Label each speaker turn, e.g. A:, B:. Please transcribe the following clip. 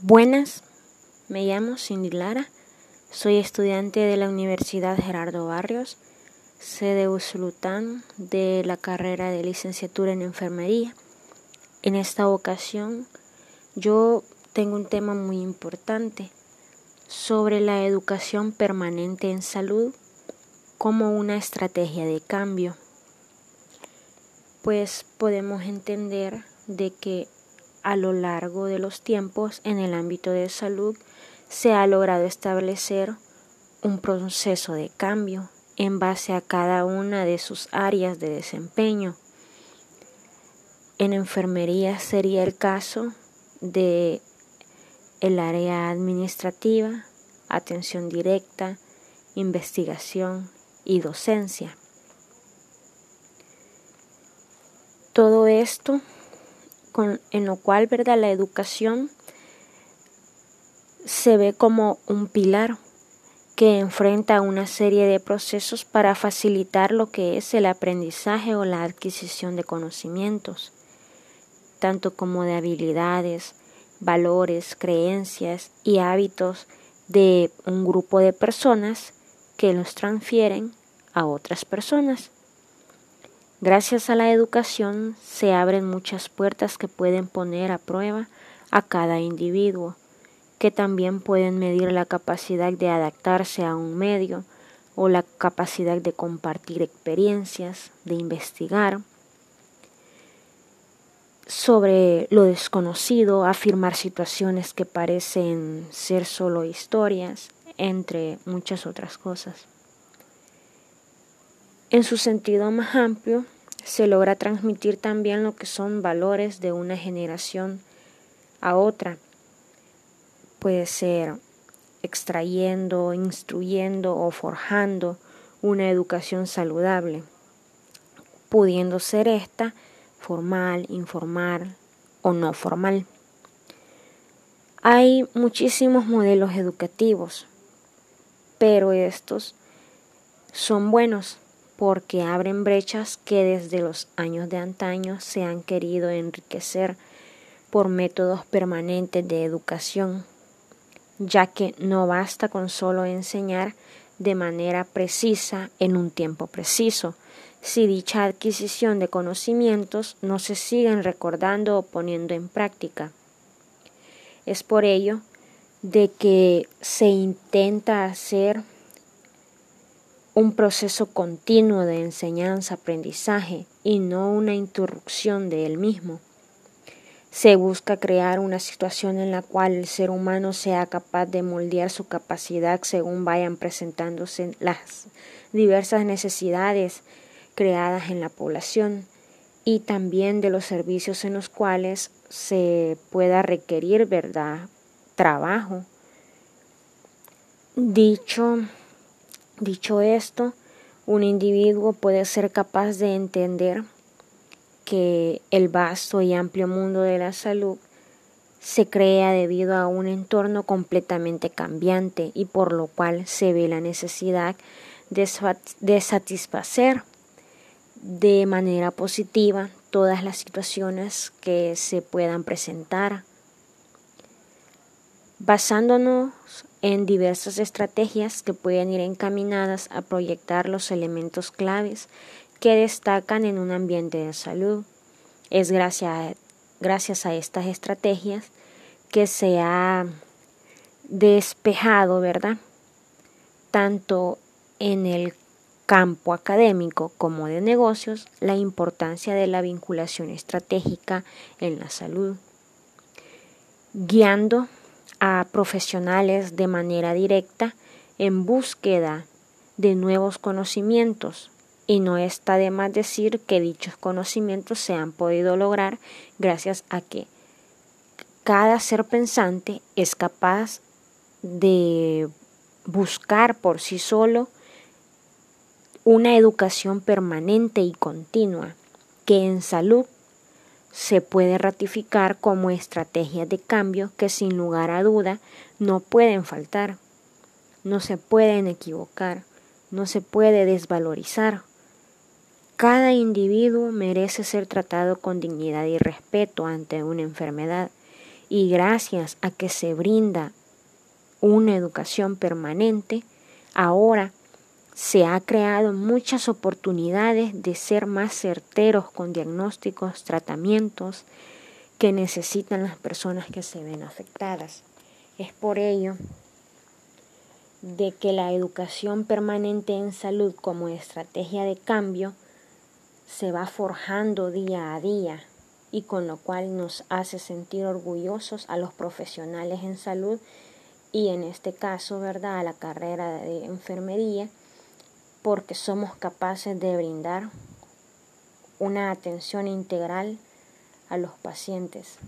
A: Buenas, me llamo Cindy Lara, soy estudiante de la Universidad Gerardo Barrios, sede Usulután de la carrera de licenciatura en enfermería. En esta ocasión yo tengo un tema muy importante sobre la educación permanente en salud como una estrategia de cambio. Pues podemos entender de que a lo largo de los tiempos en el ámbito de salud se ha logrado establecer un proceso de cambio en base a cada una de sus áreas de desempeño. En enfermería sería el caso de el área administrativa, atención directa, investigación y docencia. Todo esto en lo cual ¿verdad? la educación se ve como un pilar que enfrenta una serie de procesos para facilitar lo que es el aprendizaje o la adquisición de conocimientos, tanto como de habilidades, valores, creencias y hábitos de un grupo de personas que los transfieren a otras personas. Gracias a la educación se abren muchas puertas que pueden poner a prueba a cada individuo, que también pueden medir la capacidad de adaptarse a un medio o la capacidad de compartir experiencias, de investigar sobre lo desconocido, afirmar situaciones que parecen ser solo historias, entre muchas otras cosas. En su sentido más amplio, se logra transmitir también lo que son valores de una generación a otra. Puede ser extrayendo, instruyendo o forjando una educación saludable, pudiendo ser esta formal, informal o no formal. Hay muchísimos modelos educativos, pero estos son buenos porque abren brechas que desde los años de antaño se han querido enriquecer por métodos permanentes de educación, ya que no basta con solo enseñar de manera precisa en un tiempo preciso, si dicha adquisición de conocimientos no se siguen recordando o poniendo en práctica. Es por ello de que se intenta hacer un proceso continuo de enseñanza-aprendizaje y no una interrupción de él mismo. Se busca crear una situación en la cual el ser humano sea capaz de moldear su capacidad según vayan presentándose las diversas necesidades creadas en la población y también de los servicios en los cuales se pueda requerir, ¿verdad?, trabajo. Dicho Dicho esto, un individuo puede ser capaz de entender que el vasto y amplio mundo de la salud se crea debido a un entorno completamente cambiante y por lo cual se ve la necesidad de, satisfacer de manera positiva todas las situaciones que se puedan presentar. Basándonos en diversas estrategias que pueden ir encaminadas a proyectar los elementos claves que destacan en un ambiente de salud. Es gracias a, gracias a estas estrategias que se ha despejado, ¿verdad? Tanto en el campo académico como de negocios, la importancia de la vinculación estratégica en la salud, guiando a profesionales de manera directa en búsqueda de nuevos conocimientos. Y no está de más decir que dichos conocimientos se han podido lograr gracias a que cada ser pensante es capaz de buscar por sí solo una educación permanente y continua que en salud se puede ratificar como estrategias de cambio que sin lugar a duda no pueden faltar, no se pueden equivocar, no se puede desvalorizar. Cada individuo merece ser tratado con dignidad y respeto ante una enfermedad Y gracias a que se brinda una educación permanente, ahora se ha creado muchas oportunidades de ser más certeros con diagnósticos, tratamientos que necesitan las personas que se ven afectadas. Es por ello de que la educación permanente en salud como estrategia de cambio se va forjando día a día y con lo cual nos hace sentir orgullosos a los profesionales en salud y en este caso, ¿verdad?, a la carrera de enfermería, porque somos capaces de brindar una atención integral a los pacientes.